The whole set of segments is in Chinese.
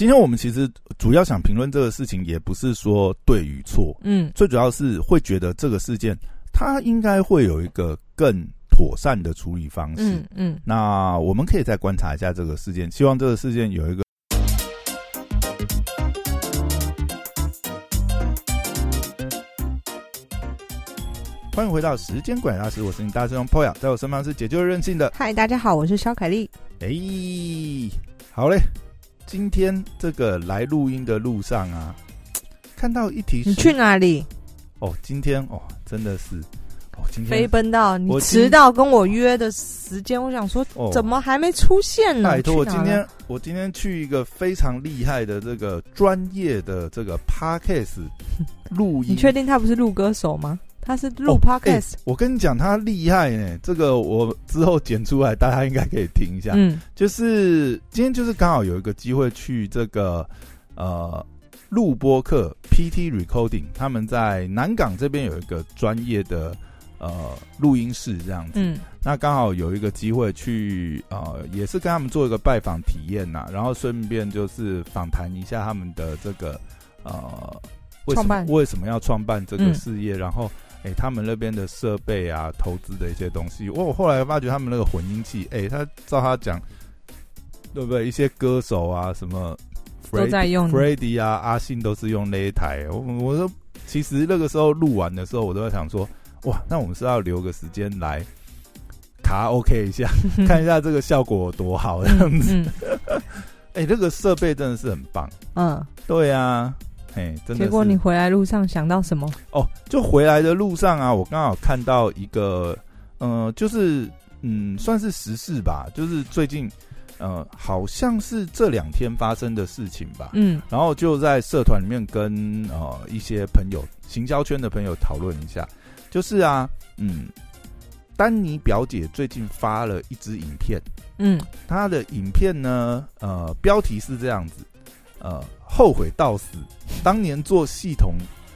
今天我们其实主要想评论这个事情，也不是说对与错，嗯最主要是会觉得这个事件它应该会有一个更妥善的处理方式。嗯嗯，那我们可以再观察一下这个事件，希望这个事件有一个。欢迎回到时间管理大师，我是你大师兄 Poya，在我身旁是解救任性的。嗨，大家好，我是肖凯丽。哎、好嘞，今天这个来录音的路上啊，看到一题你去哪里？哦，今天哦，真的是哦，今天飞奔到你迟到跟我约的时间，我想说哦怎么还没出现呢？拜托，我今天我今天去一个非常厉害的这个专业的这个 podcast 录音，你确定他不是录歌手吗？他是录哦 podcast，、我跟你讲，他厉害呢。这个我之后剪出来，大家应该可以听一下。嗯就是今天就是刚好有一个机会去这个呃录播课 PT Recording，他们在南港这边有一个专业的呃录音室这样子。嗯那刚好有一个机会去呃，也是跟他们做一个拜访体验呐，然后顺便就是访谈一下他们的这个呃为什么为什么要创办这个嗯事业，然后。哎、他们那边的设备啊，投资的一些东西，我我后来发觉他们那个混音器，哎、他照他讲，对不对？一些歌手啊，什么都在用 Freddie 啊，阿信都是用那一台。我我说，其实那个时候录完的时候，我都在想说，哇，那我们是要留个时间来卡 OK 一下，看一下这个效果有多好，这样子。嗯哎、这个设备真的是很棒。嗯，对啊，哎，真的。结果你回来路上想到什么？哦，就回来的路上啊，我刚好看到一个，呃，就是嗯，算是时事吧，就是最近呃，好像是这两天发生的事情吧。嗯然后就在社团里面跟呃一些朋友、行销圈的朋友讨论一下，就是啊，嗯，丹尼表姐最近发了一支影片，嗯她的影片呢，呃，标题是这样子，呃，后悔到死，当年做系统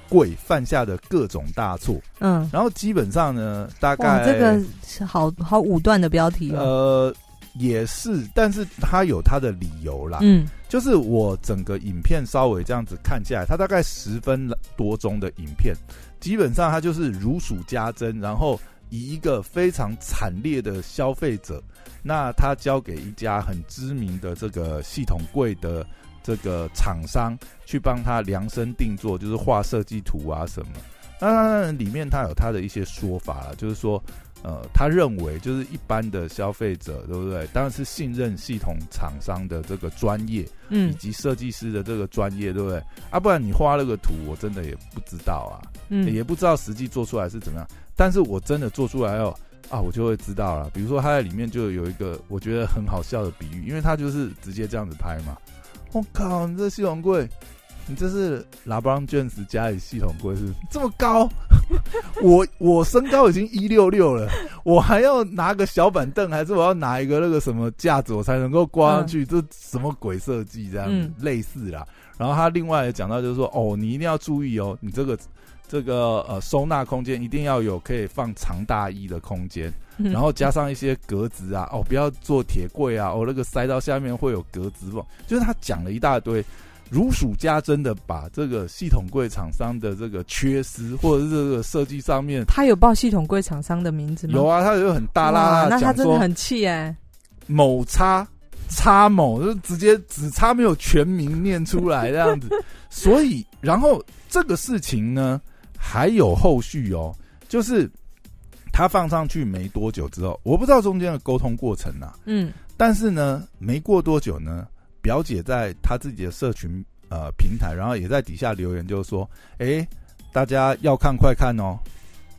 柜犯下的各种大错，嗯，然后基本上呢，大哇，概这个是好好武断的标题哦。呃也是，但是他有他的理由啦，嗯。就是我整个影片稍微这样子看下来，它大概十分多钟的影片，基本上它就是如数家珍，然后以一个非常惨烈的消费者，那他交给一家很知名的这个系统柜的这个厂商去帮他量身定做，就是画设计图啊什么。那当然里面他有他的一些说法了，就是说。呃，他认为就是一般的消费者，对不对？当然是信任系统厂商的这个专业，嗯以嗯及设计师的这个专业，对不对？啊，不然你画那个图，我真的也不知道啊，嗯，也不知道实际做出来是怎么样。但是我真的做出来哦，啊，我就会知道了。比如说他在里面就有一个我觉得很好笑的比喻，因为他就是直接这样子拍嘛。我、靠，你这系统柜，你这是拉布朗卷子家里系统柜是这么高？我我身高已经一六六了，我还要拿个小板凳，还是我要拿一个那个什么架子，我才能够挂上去？这什么鬼设计这样类似啦。然后他另外也讲到，就是说，哦，你一定要注意哦，你这个这个呃收纳空间一定要有可以放长大衣的空间，嗯然后加上一些格子啊，哦，不要做铁柜啊，哦，那个塞到下面会有格子缝，就是他讲了一大堆。如数家珍的把这个系统柜厂商的这个缺失，或者是这个设计上面他有报系统柜厂商的名字吗？有啊，他有很大哇啦啦那他真的很气哎。某叉叉某，就直接只差没有全名念出来这样子。所以，然后这个事情呢还有后续哦，就是他放上去没多久之后，我不知道中间的沟通过程啊，嗯但是呢，没过多久呢，表姐在她自己的社群呃平台，然后也在底下留言，就是说，哎，大家要看快看哦，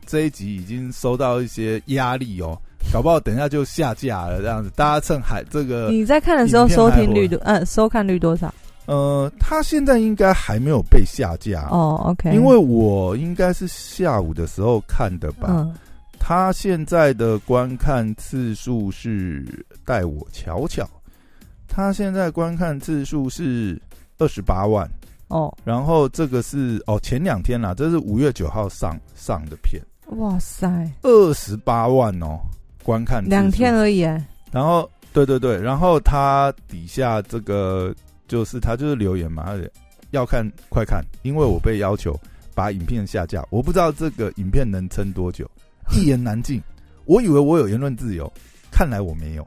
这一集已经收到一些压力哦，搞不好等一下就下架了这样子，大家趁还这个你在看的时候收听率多，呃，收看率多少？呃，他现在应该还没有被下架。哦，OK，因为我应该是下午的时候看的吧，嗯。他现在的观看次数是带我瞧瞧，他现在观看次数是二十八万，哦，然后这个是哦前两天啦，这是五月九号上上的片，哇塞，二十八万哦观看两天而已哎，然后对对对，然后他底下这个就是他就是留言嘛，要看快看，因为我被要求把影片下架，我不知道这个影片能撑多久，一言难尽。我以为我有言论自由，看来我没有。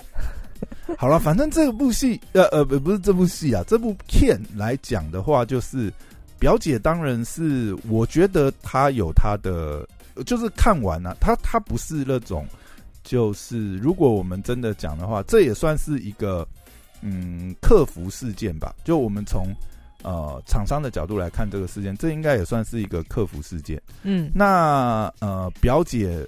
好了，反正这部戏，呃呃，不不是这部戏啊，这部片来讲的话，就是表姐当然是，我觉得她有她的，就是看完了、她她不是那种，就是如果我们真的讲的话，这也算是一个嗯客服事件吧。就我们从呃厂商的角度来看这个事件，这应该也算是一个客服事件。嗯那呃，表姐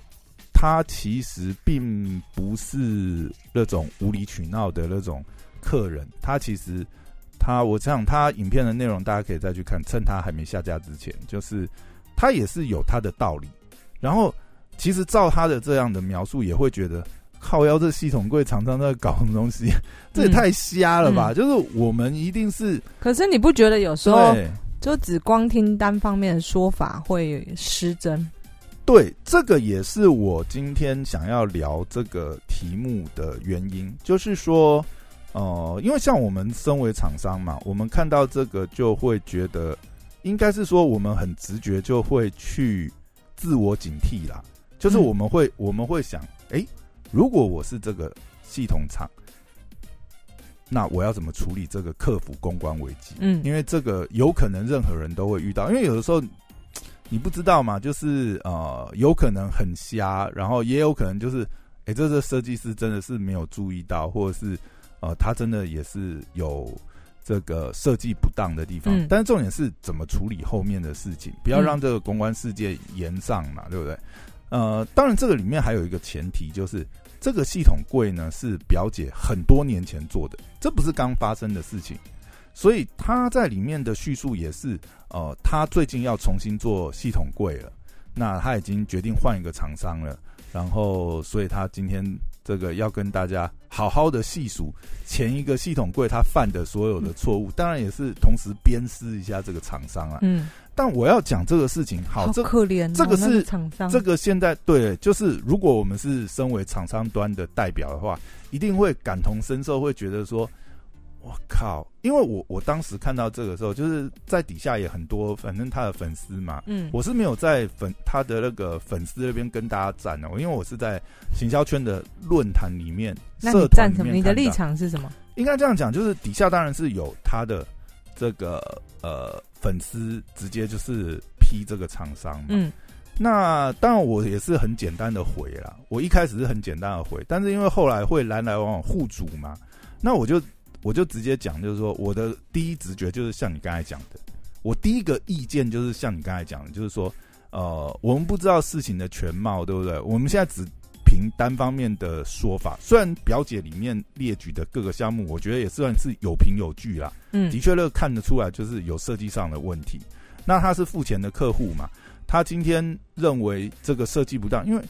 她其实并不是那种无理取闹的那种客人，她其实她我想她影片的内容大家可以再去看，趁她还没下架之前，就是她也是有她的道理。然后其实照她的这样的描述，也会觉得靠腰这系统柜常常在搞什么东西，这也太瞎了吧？嗯就是我们一定是可是你不觉得有时候。就只光听单方面的说法会失真？对，这个也是我今天想要聊这个题目的原因，就是说，呃，因为像我们身为厂商嘛，我们看到这个就会觉得，应该是说我们很直觉就会去自我警惕啦，就是嗯我们会、我们会想，诶，如果我是这个系统厂，那我要怎么处理这个客服公关危机？嗯因为这个有可能任何人都会遇到，因为有的时候你不知道嘛，就是呃，有可能很瞎，然后也有可能就是，哎、这个设计师真的是没有注意到，或者是呃，他真的也是有这个设计不当的地方。嗯但是重点是怎么处理后面的事情，不要嗯让这个公关世界延上嘛，对不对？呃，当然这个里面还有一个前提，就是这个系统柜呢是表姐很多年前做的，这不是刚发生的事情。所以他在里面的叙述也是，呃，他最近要重新做系统柜了，那他已经决定换一个厂商了，然后所以他今天这个要跟大家好好的细数前一个系统柜他犯的所有的错误，当然也是同时鞭尸一下这个厂商啊。嗯，但我要讲这个事情，好，好这可怜哦，这个是那厂商，这个现在对，就是如果我们是身为厂商端的代表的话，一定会感同身受，会觉得说，我靠，因为我我当时看到这个时候，就是在底下也很多，反正他的粉丝嘛，嗯，我是没有在粉他的那个粉丝那边跟大家站的，因为我是在行销圈的论坛里面、那社你站什么？你的立场是什么？应该这样讲，就是底下当然是有他的这个呃粉丝直接就是批这个厂商嘛，嗯那当然，我也是很简单的回啦。我一开始是很简单的回，但是因为后来会来来往往互主嘛，那我就我就直接讲，就是说我的第一直觉就是像你刚才讲的，我第一个意见就是像你刚才讲的，就是说，呃，我们不知道事情的全貌，对不对？我们现在只凭单方面的说法，虽然表姐里面列举的各个项目，我觉得也算是有凭有据啦，嗯的确，那看得出来就是有设计上的问题。那他是付钱的客户嘛？他今天认为这个设计不当，因为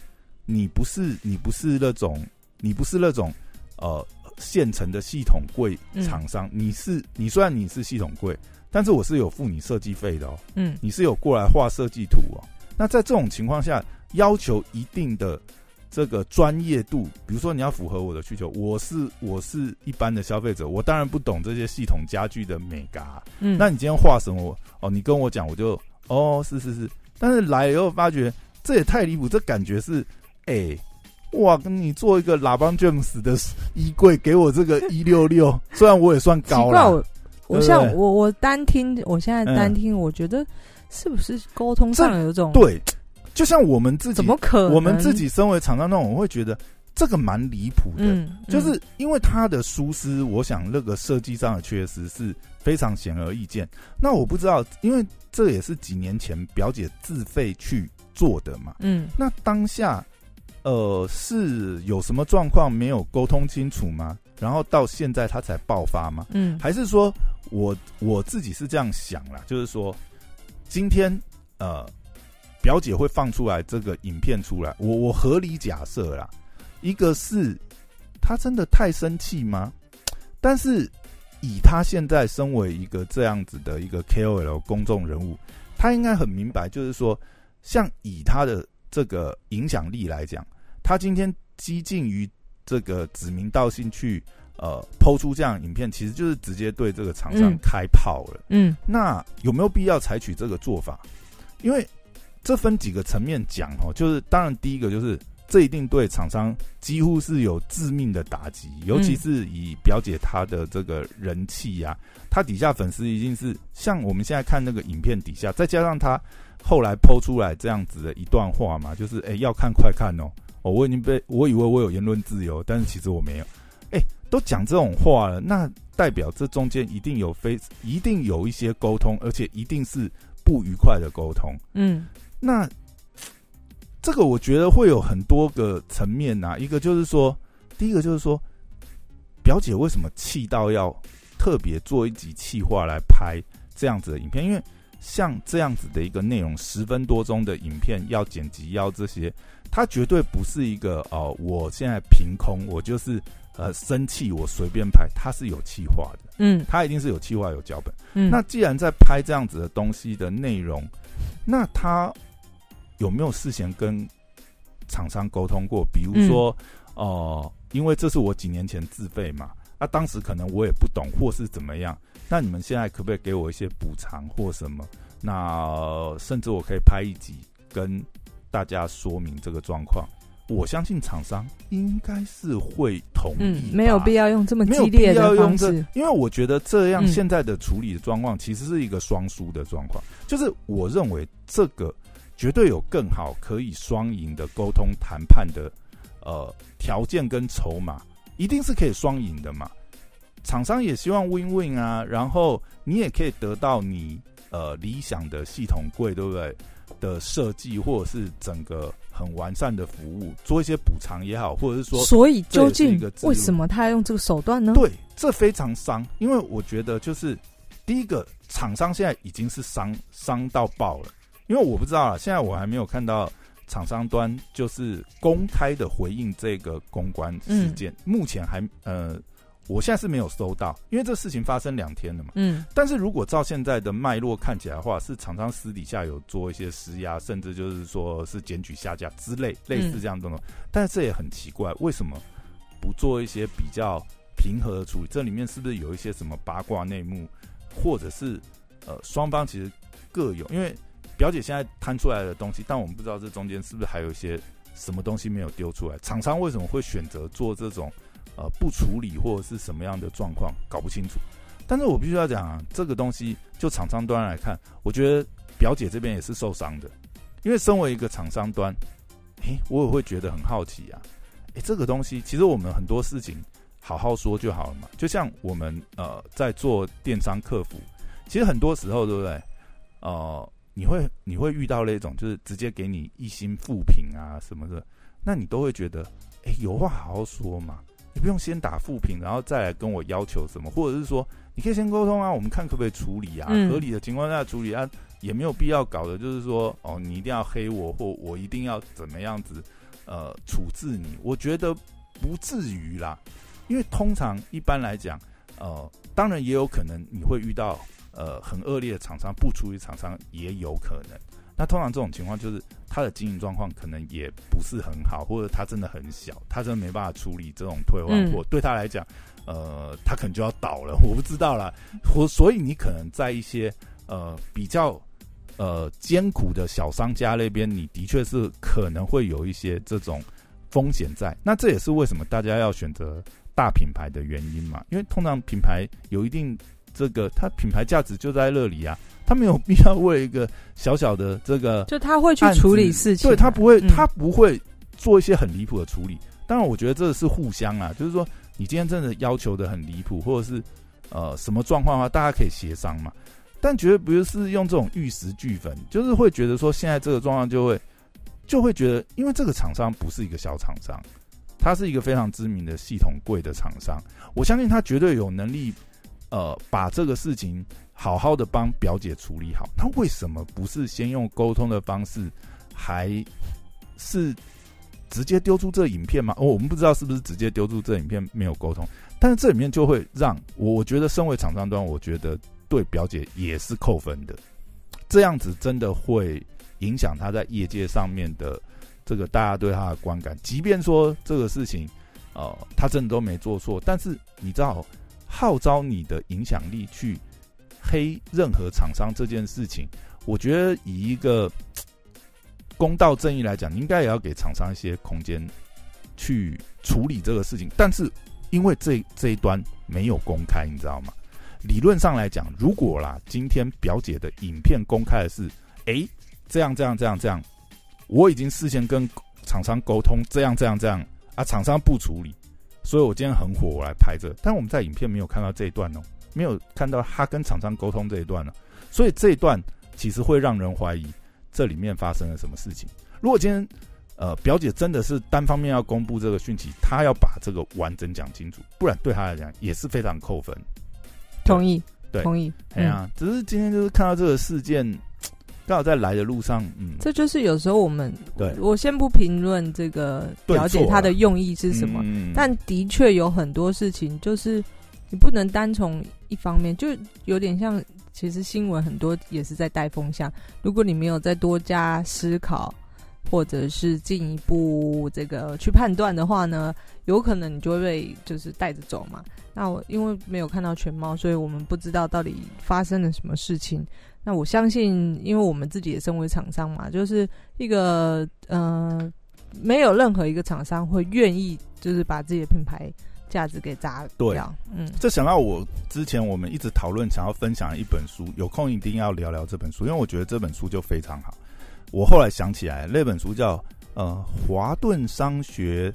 你不是你不是那种你不是那种呃现成的系统柜厂商，你是你虽然你是系统柜，但是我是有付你设计费的哦，嗯你是有过来画设计图哦。那在这种情况下，要求一定的这个专业度，比如说你要符合我的需求，我是我是一般的消费者，我当然不懂这些系统家具的美嘎。嗯，那你今天画什么？哦，你跟我讲，我就哦，是是是。但是来了以后发觉这也太离谱，这感觉是哎、哇，跟你做一个喇叭 James 的衣柜，给我这个 一六六，虽然我也算高了，怪我像我我单听，我现在单嗯听，我觉得是不是沟通上有一种对，就像我们自己怎么可能？我们自己身为厂商那种，我会觉得这个蛮离谱的。嗯，就是因为它的疏失，我想那个设计上的缺失是非常显而易见。那我不知道，因为这也是几年前表姐自费去做的嘛。嗯那当下，呃，是有什么状况没有沟通清楚吗？然后到现在他才爆发吗？嗯还是说我我自己是这样想啦，就是说，今天呃，表姐会放出来这个影片出来，我我合理假设啦，一个是他真的太生气吗？但是以他现在身为一个这样子的一个 KOL 公众人物，他应该很明白，就是说，像以他的这个影响力来讲，他今天激进于这个指名道姓去呃抛出这样影片，其实就是直接对这个厂商嗯开炮了。嗯那有没有必要采取这个做法？因为这分几个层面讲哦，就是当然第一个就是这一定对厂商几乎是有致命的打击，尤其是以表姐她的这个人气呀、她底下粉丝一定是像我们现在看那个影片底下，再加上她后来抛出来这样子的一段话嘛，就是哎、要看快看哦，哦我已经被我以为我有言论自由，但是其实我没有，哎、都讲这种话了，那代表这中间一定有非一定有一些沟通，而且一定是不愉快的沟通。嗯。那这个我觉得会有很多个层面呐、一个就是说，第一个就是说，表姐为什么气到要特别做一集气话来拍这样子的影片？因为像这样子的一个内容，十分多钟的影片要剪辑要这些，它绝对不是一个哦、我现在凭空我就是呃生气我随便拍，它是有气化的，嗯它一定是有气化有脚本。嗯，那既然在拍这样子的东西的内容，那他有没有事先跟厂商沟通过？比如说，哦、因为这是我几年前自费嘛，那、当时可能我也不懂，或是怎么样。那你们现在可不可以给我一些补偿或什么？那、呃甚至我可以拍一集跟大家说明这个状况。我相信厂商应该是会同意，嗯没有必要用这么激烈的方式，，因为我觉得这样嗯现在的处理的状况其实是一个双输的状况，就是我认为这个绝对有更好可以双赢的沟通谈判的呃条件跟筹码，一定是可以双赢的嘛。厂商也希望 win win 啊，然后你也可以得到你呃理想的系统柜，对不对？的设计或者是整个很完善的服务，做一些补偿也好，或者是说所以究竟为什么他要用这个手段呢？对，这非常伤，因为我觉得就是第一个，厂商现在已经是伤伤到爆了，因为我不知道啊，现在我还没有看到厂商端就是公开的回应这个公关事件，目前还呃，我现在是没有收到，因为这事情发生两天了嘛。嗯但是如果照现在的脉络看起来的话，是厂商私底下有做一些施压，甚至就是说是检举下架之类类似这样的东西。但是这也很奇怪，为什么不做一些比较平和的处理？这里面是不是有一些什么八卦内幕，或者是呃双方其实各有？因为表姐现在摊出来的东西，但我们不知道这中间是不是还有一些什么东西没有丢出来。厂商为什么会选择做这种呃不处理或者是什么样的状况，搞不清楚。但是我必须要讲啊，这个东西就厂商端来看，我觉得表姐这边也是受伤的，因为身为一个厂商端，诶，我也会觉得很好奇啊，诶，这个东西其实我们很多事情好好说就好了嘛，就像我们呃在做电商客服，其实很多时候对不对？呃，你会你会遇到那种就是直接给你一星负评啊什么的，那你都会觉得，诶，有话好好说嘛，你不用先打负评，然后再来跟我要求什么，或者是说。你可以先沟通啊，我们看可不可以处理啊，嗯合理的情况下处理啊，也没有必要搞的，就是说哦，你一定要黑我，或我一定要怎么样子呃处置你，我觉得不至于啦，因为通常一般来讲，呃，当然也有可能你会遇到呃很恶劣的厂商，不出于厂商也有可能。那通常这种情况就是他的经营状况可能也不是很好，或者他真的很小，他真的没办法处理这种退换货，对他来讲。呃，他可能就要倒了，我不知道啦。或所以你可能在一些呃比较呃艰苦的小商家那边，你的确是可能会有一些这种风险在。那这也是为什么大家要选择大品牌的原因嘛？因为通常品牌有一定这个，它品牌价值就在那里啊，他没有必要为一个小小的这个 就他会去处理事情啊，对他不会，嗯他不会做一些很离谱的处理。当然，我觉得这是互相啊，就是说，你今天真的要求的很离谱，或者是呃什么状况的话，大家可以协商嘛。但绝对不是用这种玉石俱焚，就是会觉得说现在这个状况就会就会觉得，因为这个厂商不是一个小厂商，他是一个非常知名的系统贵的厂商，我相信他绝对有能力呃把这个事情好好的帮表姐处理好。他为什么不是先用沟通的方式，还是直接丢出这影片吗？哦，我们不知道是不是直接丢出这影片没有沟通，但是这里面就会让我觉得身为厂商端，我觉得对表姐也是扣分的。这样子真的会影响他在业界上面的这个大家对他的观感。即便说这个事情呃，他真的都没做错。但是你知道，号召你的影响力去黑任何厂商这件事情，我觉得以一个 公道正义来讲，应该也要给厂商一些空间去处理这个事情。但是因为这这一端没有公开，你知道吗？理论上来讲，如果啦，今天表姐的影片公开的是，哎，这样这样这样这样，我已经事先跟厂商沟通，这样这样这样啊，厂商不处理，所以我今天很火，我来拍这。但我们在影片没有看到这一段哦，没有看到他跟厂商沟通这一段呢，所以这一段其实会让人怀疑这里面发生了什么事情。如果今天呃表姐真的是单方面要公布这个讯息，她要把这个完整讲清楚，不然对她来讲也是非常扣分。同意，对同意。哎呀，只是今天就是看到这个事件，刚好在来的路上，嗯，这就是有时候我们，对我先不评论这个了解错啊他的用意是什么，嗯但的确有很多事情，就是你不能单从一方面，就有点像，其实新闻很多也是在带风向。如果你没有再多加思考，或者是进一步这个去判断的话呢，有可能你就会被就是带着走嘛。那我因为没有看到全貌，所以我们不知道到底发生了什么事情。那我相信，因为我们自己也身为厂商嘛，就是一个呃，没有任何一个厂商会愿意就是把自己的品牌价值给砸对掉。嗯，这想到我之前我们一直讨论想要分享一本书，有空一定要聊聊这本书，因为我觉得这本书就非常好。我后来想起来，那本书叫呃华顿商学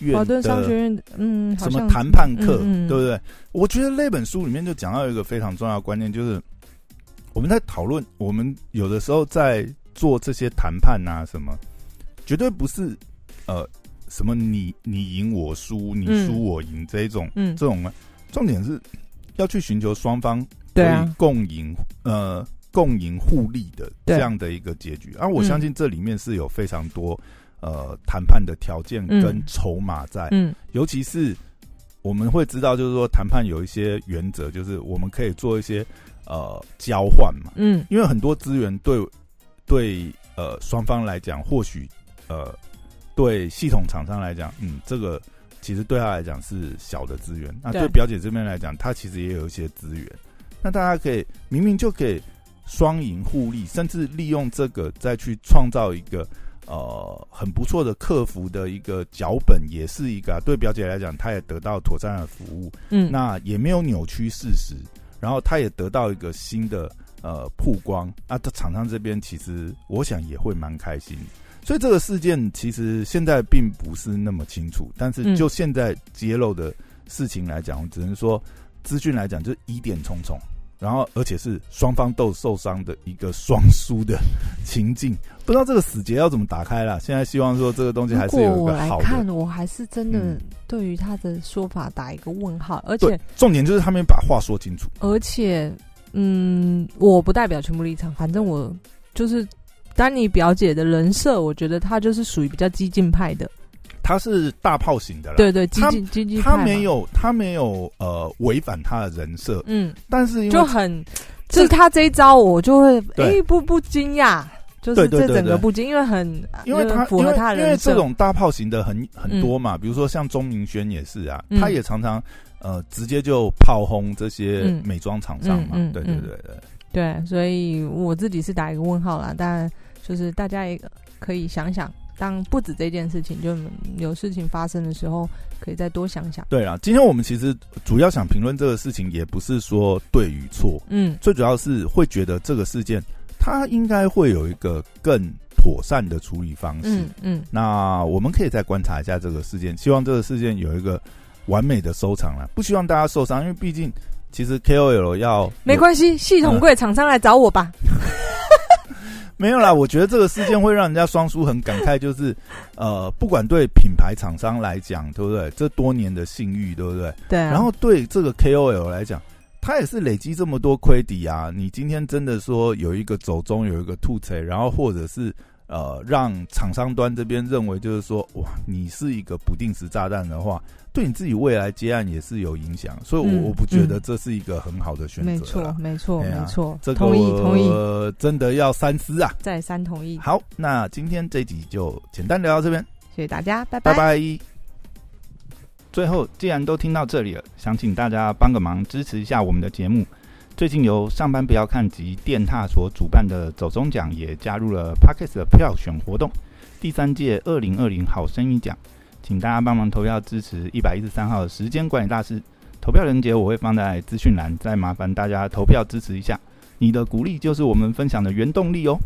院华顿商学院，嗯，什么谈判课，嗯嗯对不对？我觉得那本书里面就讲到一个非常重要的观念，就是我们在讨论，我们有的时候在做这些谈判啊，什么，绝对不是呃什么你你赢我输，你嗯。输我赢这一种、嗯，这种，重点是要去寻求双方可以对啊，共赢呃共赢互利的对。这样的一个结局。而、我嗯。相信这里面是有非常多呃谈判的条件嗯。跟筹码在，嗯。尤其是我们会知道，就是说谈判有一些原则，就是我们可以做一些呃交换嘛，嗯。因为很多资源对对呃双方来讲，或许呃对系统厂商来讲，嗯，这个其实对他来讲是小的资源，那对。对表姐这边来讲，他其实也有一些资源，那大家可以明明就可以双赢互利，甚至利用这个再去创造一个。呃，很不错的客服的一个脚本，也是一个、啊、对表姐来讲，她也得到妥善的服务，嗯，那也没有扭曲事实，然后他也得到一个新的呃曝光，啊，他厂商这边其实我想也会蛮开心，所以这个事件其实现在并不是那么清楚，但是嗯。就现在揭露的事情来讲，我只能说资讯来讲就是疑点重重。然后，而且是双方都受伤的一个双输的情境，不知道这个死结要怎么打开啦。现在希望说这个东西还是有一个好的，看，我还是真的嗯对于他的说法打一个问号，而且，重点就是他们把话说清楚。而且，嗯，我不代表全部立场，反正我就是丹尼表姐的人设，我觉得她就是属于比较激进派的，他是大炮型的啦，对对，他他没，有，他没有呃违反他的人设，嗯，但是因为就很，就是他这一招，我就会对。哎不不惊讶，就是这整个不惊，因为很因为他符合他的人设，这种大炮型的很很多嘛，比如说像钟明轩也是啊，嗯。他也常常呃直接就炮轰这些嗯。美妆厂商嘛，对对对对，对，所以我自己是打一个问号啦。当然，就是大家也可以想想，当不止这件事情，就有事情发生的时候，可以再多想想。对啊，今天我们其实主要想评论这个事情，也不是说对与错，嗯最主要是会觉得这个事件它应该会有一个更妥善的处理方式。嗯嗯，那我们可以再观察一下这个事件，希望这个事件有一个完美的收场了。不希望大家受伤，因为毕竟其实 KOL 要没关系，系统柜厂商来找我吧。没有啦。我觉得这个事件会让人家双叔很感慨，就是 呃，不管对品牌厂商来讲，对不对？这多年的信誉，对不对？对啊，然后对这个 KOL 来讲，他也是累积这么多亏底啊。你今天真的说有一个走中，有一个吐槽，然后或者是呃，让厂商端这边认为就是说，哇，你是一个不定时炸弹的话，对你自己未来接案也是有影响。所以我，我、嗯不觉得嗯这是一个很好的选择啦。没错，没错，没错，这个同意同意，呃真的要三思啊。再三同意。好，那今天这集就简单聊到这边，谢谢大家，拜拜拜最后，既然都听到这里了，想请大家帮个忙，支持一下我们的节目。最近由上班不要看及电踏所主办的走中奖也加入了 Parkes 的票选活动，第三届二零二零好声音奖，请大家帮忙投票支持一百一十三号时间管理大师。投票链接我会放在资讯栏，再麻烦大家投票支持一下，你的鼓励就是我们分享的原动力哦。